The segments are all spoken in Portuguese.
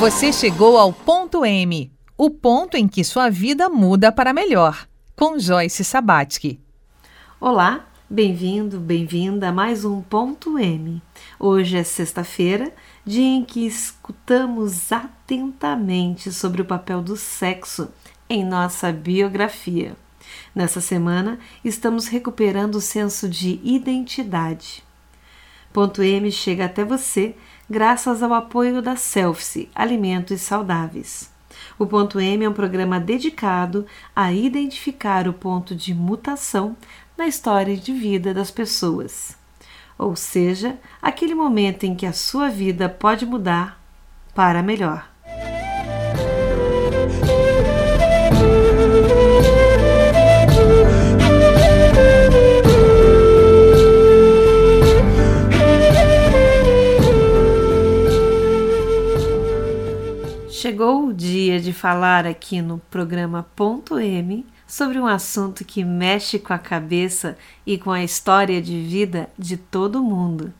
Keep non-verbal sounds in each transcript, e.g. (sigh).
Você chegou ao ponto M, o ponto em que sua vida muda para melhor, com Joyce Sabatsky. Olá, bem-vindo, bem-vinda a mais um ponto M. Hoje é sexta-feira, dia em que escutamos atentamente sobre o papel do sexo em nossa biografia. Nessa semana, estamos recuperando o senso de identidade. Ponto M chega até você graças ao apoio da Selfie Alimentos Saudáveis. O ponto M é um programa dedicado a identificar o ponto de mutação na história de vida das pessoas. Ou seja, aquele momento em que a sua vida pode mudar para melhor. Chegou o dia de falar aqui no programa Ponto M sobre um assunto que mexe com a cabeça e com a história de vida de todo mundo.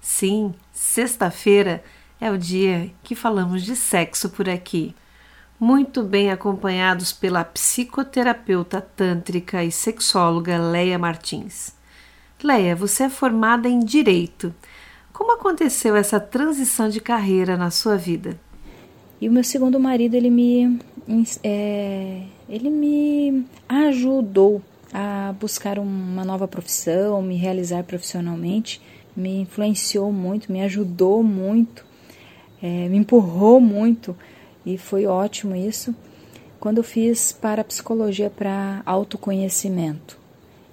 Sim, sexta-feira é o dia que falamos de sexo por aqui. Muito bem acompanhados pela psicoterapeuta tântrica e sexóloga Leia Martins. Leia, você é formada em Direito. Como aconteceu essa transição de carreira na sua vida? E o meu segundo marido, ele me, é, ele me ajudou a buscar uma nova profissão, me realizar profissionalmente, me influenciou muito, me ajudou muito, é, me empurrou muito e foi ótimo isso. Quando eu fiz para psicologia para autoconhecimento,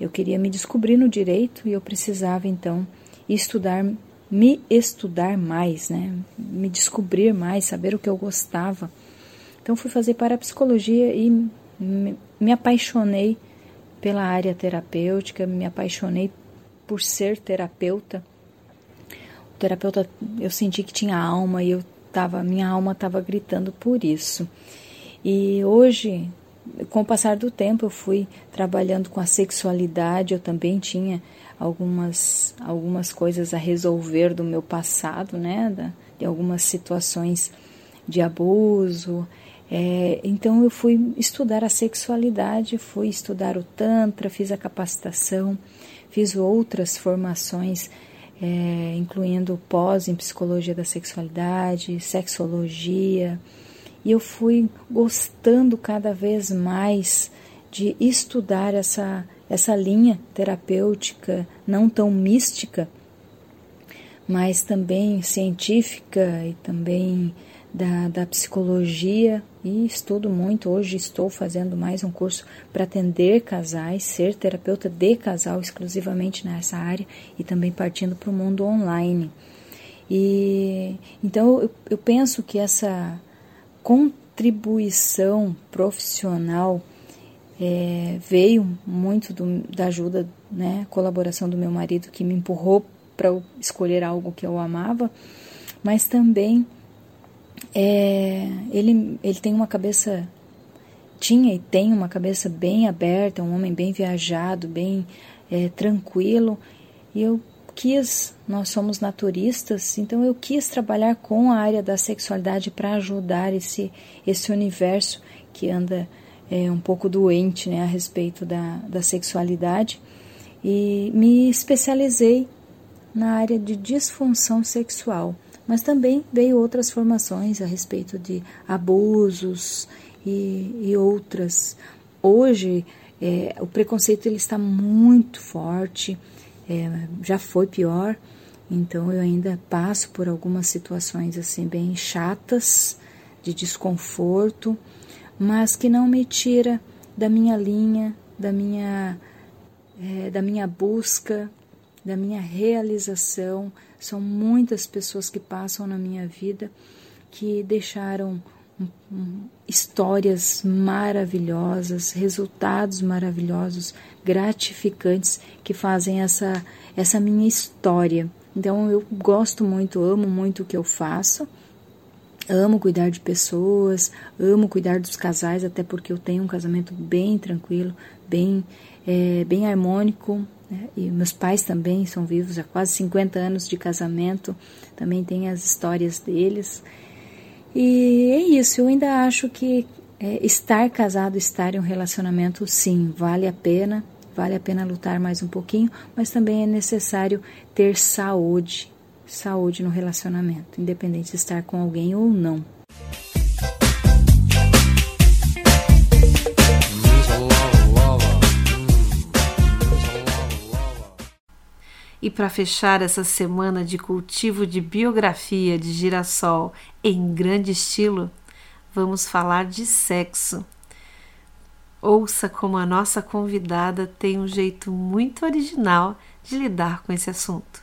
eu queria me descobrir no direito e eu precisava então estudar me estudar mais, né? Me descobrir mais, saber o que eu gostava. Então fui fazer parapsicologia e me, apaixonei pela área terapêutica, me apaixonei por ser terapeuta. O terapeuta, eu senti que tinha alma e eu tava, minha alma estava gritando por isso. E hoje, com o passar do tempo, eu fui trabalhando com a sexualidade, eu também tinha algumas, algumas coisas a resolver do meu passado, né? De algumas situações de abuso. É, então eu fui estudar a sexualidade, fui estudar o Tantra, fiz a capacitação, fiz outras formações, é, incluindo pós em psicologia da sexualidade, sexologia, e eu fui gostando cada vez mais de estudar essa essa linha terapêutica não tão mística, mas também científica e também da, da psicologia e estudo muito. Hoje estou fazendo mais um curso para atender casais, ser terapeuta de casal exclusivamente nessa área e também partindo para o mundo online. E então eu, eu penso que essa contribuição profissional é, veio muito do, da ajuda, né, colaboração do meu marido que me empurrou para escolher algo que eu amava, mas também é, ele, ele tem uma cabeça, tinha e tem uma cabeça bem aberta, um homem bem viajado, bem é, tranquilo, e eu quis, nós somos naturistas, então eu quis trabalhar com a área da sexualidade para ajudar esse, esse universo que anda é, um pouco doente né, a respeito da, da sexualidade e me especializei na área de disfunção sexual, mas também veio outras formações a respeito de abusos e, e outras. Hoje é, o preconceito ele está muito forte, é, já foi pior, então eu ainda passo por algumas situações assim bem chatas de desconforto mas que não me tira da minha linha, da minha, é, da minha busca, da minha realização. São muitas pessoas que passam na minha vida que deixaram histórias maravilhosas, resultados maravilhosos, gratificantes que fazem essa, essa minha história. Então eu gosto muito, amo muito o que eu faço Amo cuidar de pessoas, amo cuidar dos casais, até porque eu tenho um casamento bem tranquilo, bem, é, bem harmônico. Né? E meus pais também são vivos há quase 50 anos de casamento, também tem as histórias deles. E é isso, eu ainda acho que é, estar casado, estar em um relacionamento, sim, vale a pena, vale a pena lutar mais um pouquinho, mas também é necessário ter saúde, saúde no relacionamento, independente de estar com alguém ou não. E para fechar essa semana de cultivo de biografia de girassol em grande estilo, vamos falar de sexo. Ouça como a nossa convidada tem um jeito muito original de lidar com esse assunto.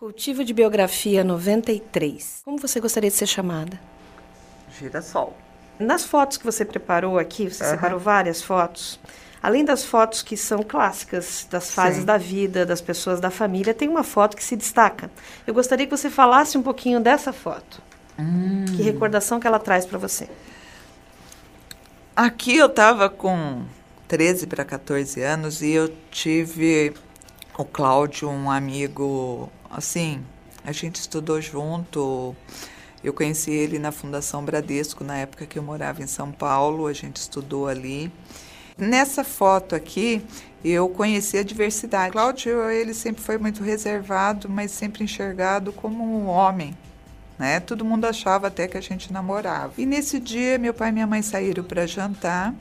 Cultivo de Biografia 93. Como você gostaria de ser chamada? Girassol. Nas fotos que você preparou aqui, você uhum. separou várias fotos. Além das fotos que são clássicas das fases Sim. da vida, das pessoas da família, tem uma foto que se destaca. Eu gostaria que você falasse um pouquinho dessa foto. Hum. Que recordação que ela traz para você? Aqui eu estava com 13 para 14 anos e eu tive o Cláudio, um amigo assim, a gente estudou junto. Eu conheci ele na Fundação Bradesco, na época que eu morava em São Paulo, a gente estudou ali. Nessa foto aqui, eu conheci a diversidade. Cláudio, ele sempre foi muito reservado, mas sempre enxergado como um homem. Né? Todo mundo achava até que a gente namorava. E nesse dia, meu pai e minha mãe saíram para jantar.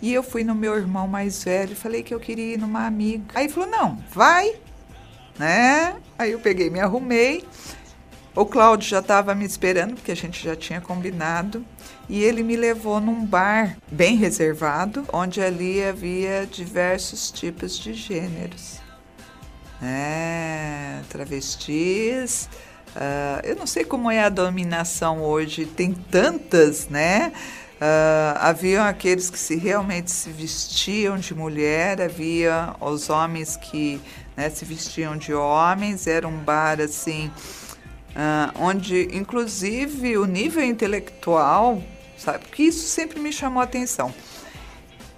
E eu fui no meu irmão mais velho, falei que eu queria ir numa amiga. Aí ele falou: não, vai, né? Aí eu peguei, me arrumei. O Cláudio já estava me esperando, porque a gente já tinha combinado. E ele me levou num bar bem reservado, onde ali havia diversos tipos de gêneros. É, travestis. Uh, eu não sei como é a dominação hoje, tem tantas, né? Uh, haviam aqueles que se realmente se vestiam de mulher, havia os homens que né, se vestiam de homens, era um bar assim, uh, onde inclusive o nível intelectual, sabe, porque isso sempre me chamou a atenção.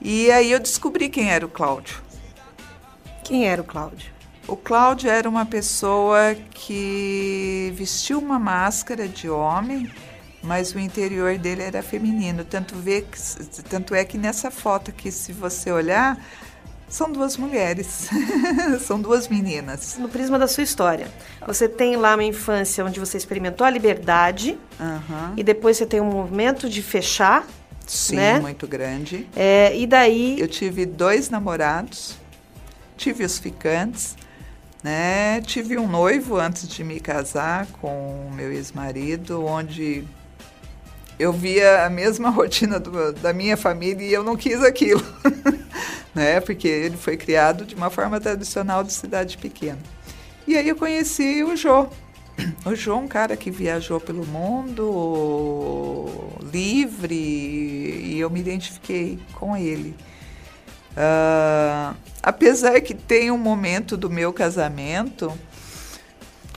E aí eu descobri quem era o Cláudio. Quem era o Cláudio? O Cláudio era uma pessoa que vestiu uma máscara de homem, mas o interior dele era feminino. Tanto, vê que, tanto é que nessa foto aqui, se você olhar, são duas mulheres, (laughs) são duas meninas. No prisma da sua história, você tem lá uma infância onde você experimentou a liberdade uhum. e depois você tem um movimento de fechar. Sim, né? muito grande. É, e daí. Eu tive dois namorados, tive os ficantes, né? Tive um noivo antes de me casar com o meu ex-marido, onde eu via a mesma (laughs) rotina do, da minha família e eu não quis aquilo, (laughs) né? Porque ele foi criado de uma forma tradicional de cidade pequena. E aí eu conheci o Jô. O Jô, um cara que viajou pelo mundo livre e eu me identifiquei com ele. Uh, apesar que tem um momento do meu casamento,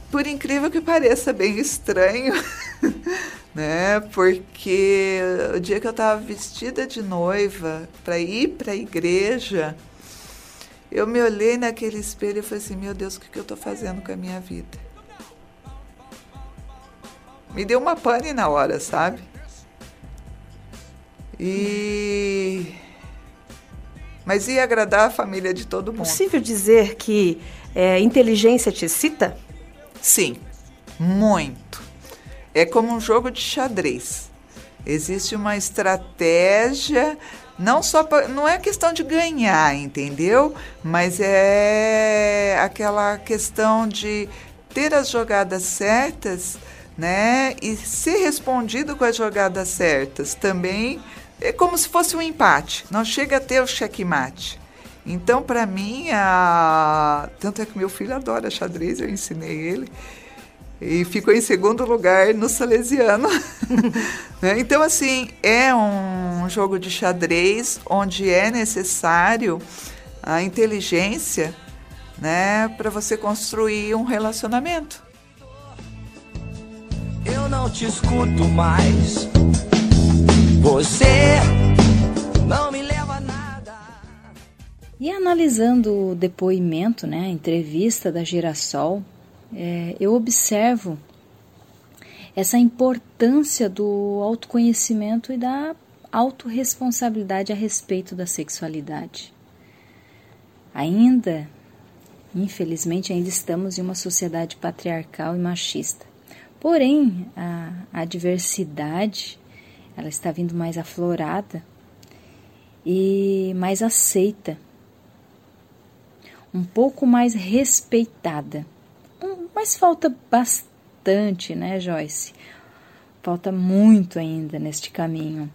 por incrível que pareça, bem estranho. (laughs) né? Porque o dia que eu estava vestida de noiva para ir para a igreja, eu me olhei naquele espelho e falei assim: meu Deus, o que, que eu estou fazendo com a minha vida? Me deu uma pane na hora, sabe? E. Mas ia agradar a família de todo mundo. É possível dizer que é, inteligência te excita? Sim, muito. É como um jogo de xadrez. Existe uma estratégia, não só pra, não é questão de ganhar, entendeu? Mas é aquela questão de ter as jogadas certas, né? E ser respondido com as jogadas certas também é como se fosse um empate. Não chega a ter o checkmate. Então, para mim, a... tanto é que meu filho adora xadrez, eu ensinei ele e ficou em segundo lugar no Salesiano. (laughs) (laughs) Né? então, assim, é um jogo de xadrez onde é necessário a inteligência né, para você construir um relacionamento. Eu não te escuto mais. Você não me leva a nada. E analisando o depoimento, né, a entrevista da Girassol, é, eu observo essa importância do autoconhecimento e da autorresponsabilidade a respeito da sexualidade. Ainda, infelizmente, ainda estamos em uma sociedade patriarcal e machista. Porém, a, a diversidade ela está vindo mais aflorada e mais aceita, um pouco mais respeitada. Mas falta bastante, né, Joyce? Falta muito ainda neste caminho.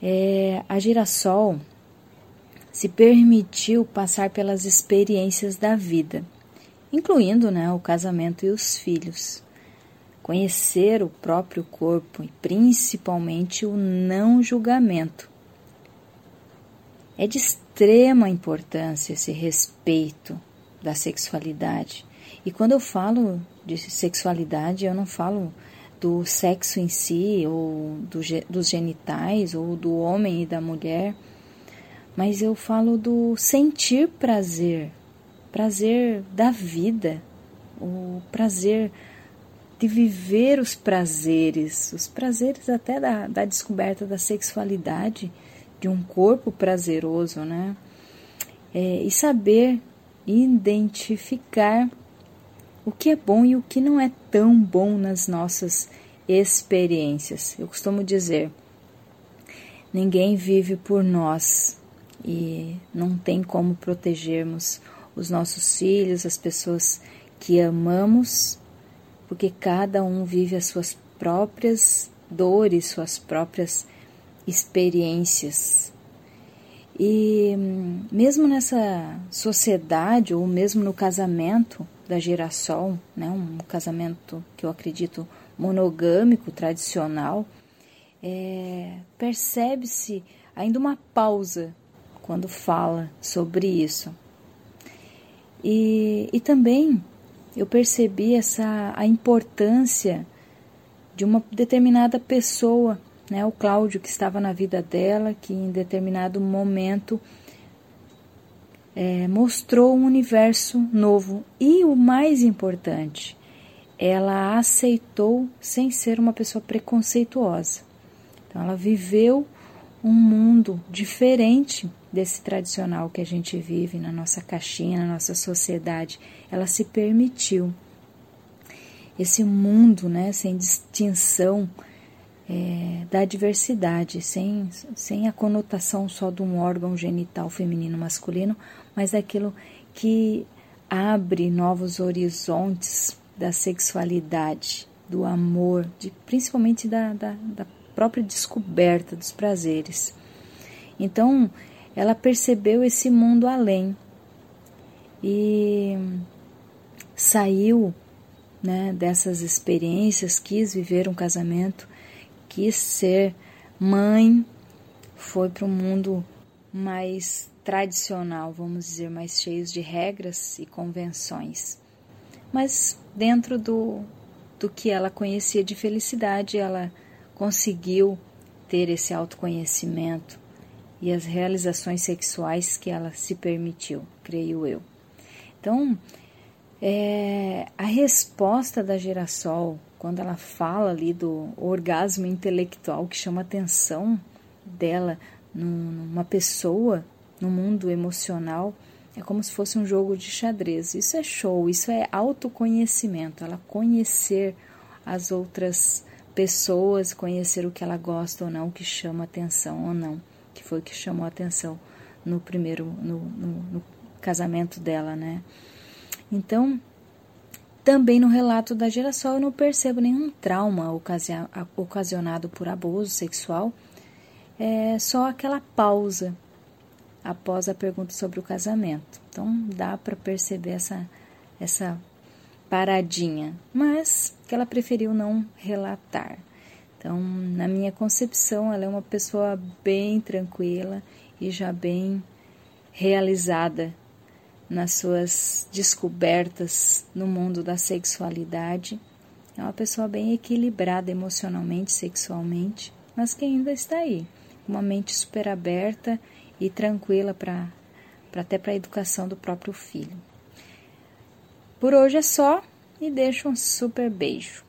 É, a girassol se permitiu passar pelas experiências da vida, incluindo né, o casamento e os filhos. Conhecer o próprio corpo e principalmente o não julgamento. É de extrema importância esse respeito da sexualidade e quando eu falo de sexualidade, eu não falo do sexo em si, ou do, dos genitais, ou do homem e da mulher, mas eu falo do sentir prazer, prazer da vida, o prazer de viver os prazeres, os prazeres até da, da descoberta da sexualidade, de um corpo prazeroso, né? É, e saber identificar o que é bom e o que não é tão bom nas nossas experiências. Eu costumo dizer: ninguém vive por nós e não tem como protegermos os nossos filhos, as pessoas que amamos, porque cada um vive as suas próprias dores, suas próprias experiências. E hum, mesmo nessa sociedade, ou mesmo no casamento, da girassol, né, um casamento que eu acredito monogâmico, tradicional, é, percebe-se ainda uma pausa quando fala sobre isso. E, e também eu percebi essa a importância de uma determinada pessoa, né, o Cláudio que estava na vida dela, que em determinado momento é, mostrou um universo novo e o mais importante, ela aceitou sem ser uma pessoa preconceituosa. Então, ela viveu um mundo diferente desse tradicional que a gente vive na nossa caixinha, na nossa sociedade. Ela se permitiu esse mundo, né, sem distinção é, da diversidade, sem, sem a conotação só de um órgão genital feminino masculino, mas daquilo que abre novos horizontes da sexualidade, do amor, de, principalmente da, da, da própria descoberta dos prazeres. Então, ela percebeu esse mundo além e saiu né, dessas experiências, quis viver um casamento, quis ser mãe, foi para um mundo mais tradicional, vamos dizer, mais cheios de regras e convenções. Mas dentro do, do que ela conhecia de felicidade. Ela conseguiu ter esse autoconhecimento e as realizações sexuais que ela se permitiu, creio eu. Então, é, a resposta da Girassol, quando ela fala ali do orgasmo intelectual que chama a atenção dela numa pessoa, no mundo emocional, é como se fosse um jogo de xadrez. Isso é show, isso é autoconhecimento, ela conhecer as outras pessoas, conhecer o que ela gosta ou não, o que chama atenção ou não, que foi o que chamou atenção no primeiro, no, no, no casamento dela, né? Então, também no relato da geração eu não percebo nenhum trauma ocasionado por abuso sexual, é só aquela pausa após a pergunta sobre o casamento. Então dá para perceber essa, essa paradinha, mas que ela preferiu não relatar. Então, na minha concepção, ela é uma pessoa bem tranquila e já bem realizada nas suas descobertas no mundo da sexualidade. É uma pessoa bem equilibrada emocionalmente, sexualmente, mas que ainda está aí, uma mente super aberta e tranquila para até para a educação do próprio filho. Por hoje é só e deixo um super beijo.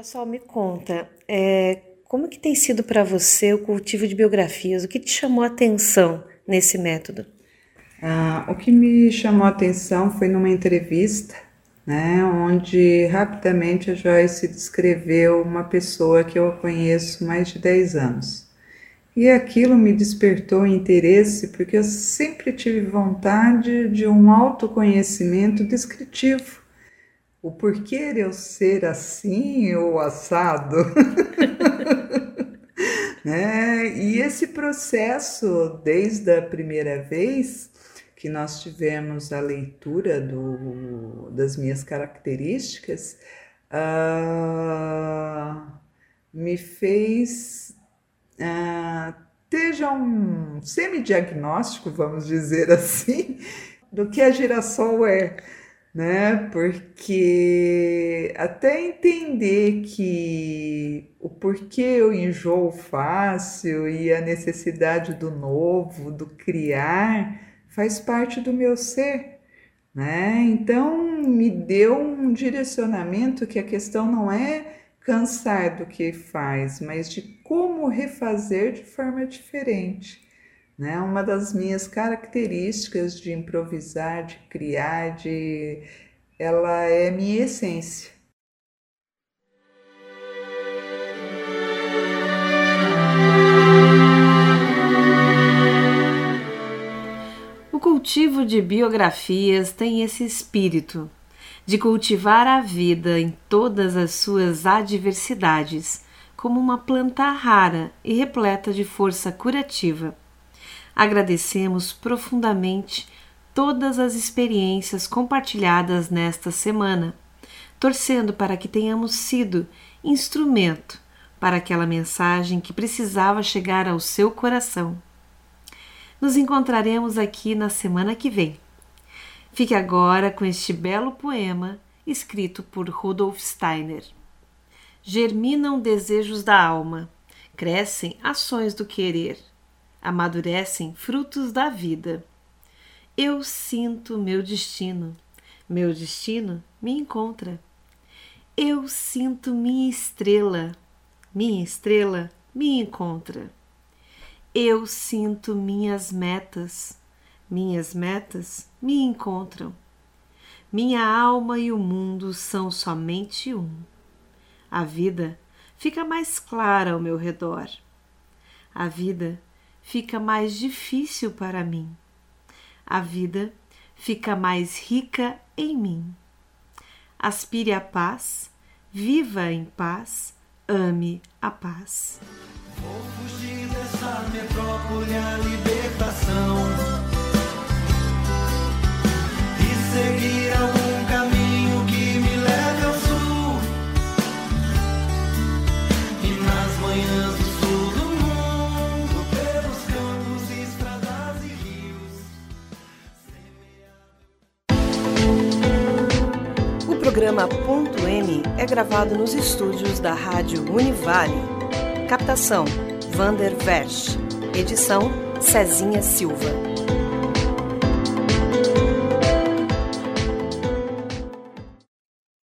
Girassol, me conta, é, como que tem sido para você o cultivo de biografias? O que te chamou a atenção nesse método? Ah, o que me chamou a atenção foi numa entrevista, né, onde rapidamente a Joyce descreveu uma pessoa que eu conheço mais de 10 anos. E aquilo me despertou interesse porque eu sempre tive vontade de um autoconhecimento descritivo o porquê eu ser assim ou assado. (laughs) né? E esse processo, desde a primeira vez que nós tivemos a leitura do, das minhas características, uh, me fez uh, ter já um semidiagnóstico, vamos dizer assim, do que a girassol é né? Porque até entender que o porquê eu enjoo fácil e a necessidade do novo, do criar, faz parte do meu ser, né? Então me deu um direcionamento que a questão não é cansar do que faz, mas de como refazer de forma diferente. Né? Uma das minhas características de improvisar, de criar, de ela é minha essência. O cultivo de biografias tem esse espírito de cultivar a vida em todas as suas adversidades, como uma planta rara e repleta de força curativa. Agradecemos profundamente todas as experiências compartilhadas nesta semana, torcendo para que tenhamos sido instrumento para aquela mensagem que precisava chegar ao seu coração. Nos encontraremos aqui na semana que vem. Fique agora com este belo poema escrito por Rudolf Steiner. Germinam desejos da alma, crescem ações do querer amadurecem frutos da vida. Eu sinto meu destino, meu destino me encontra. Eu sinto minha estrela, minha estrela me encontra. Eu sinto minhas metas, minhas metas me encontram. Minha alma e o mundo são somente um. A vida fica mais clara ao meu redor. A vida fica mais difícil para mim. A vida fica mais rica em mim. Aspire a paz, viva em paz, ame a paz. Vou fugir dessa metrópole a libertação programa Ponto M é gravado nos estúdios da Rádio Univale. Captação: Vander Versch. Edição: Cezinha Silva.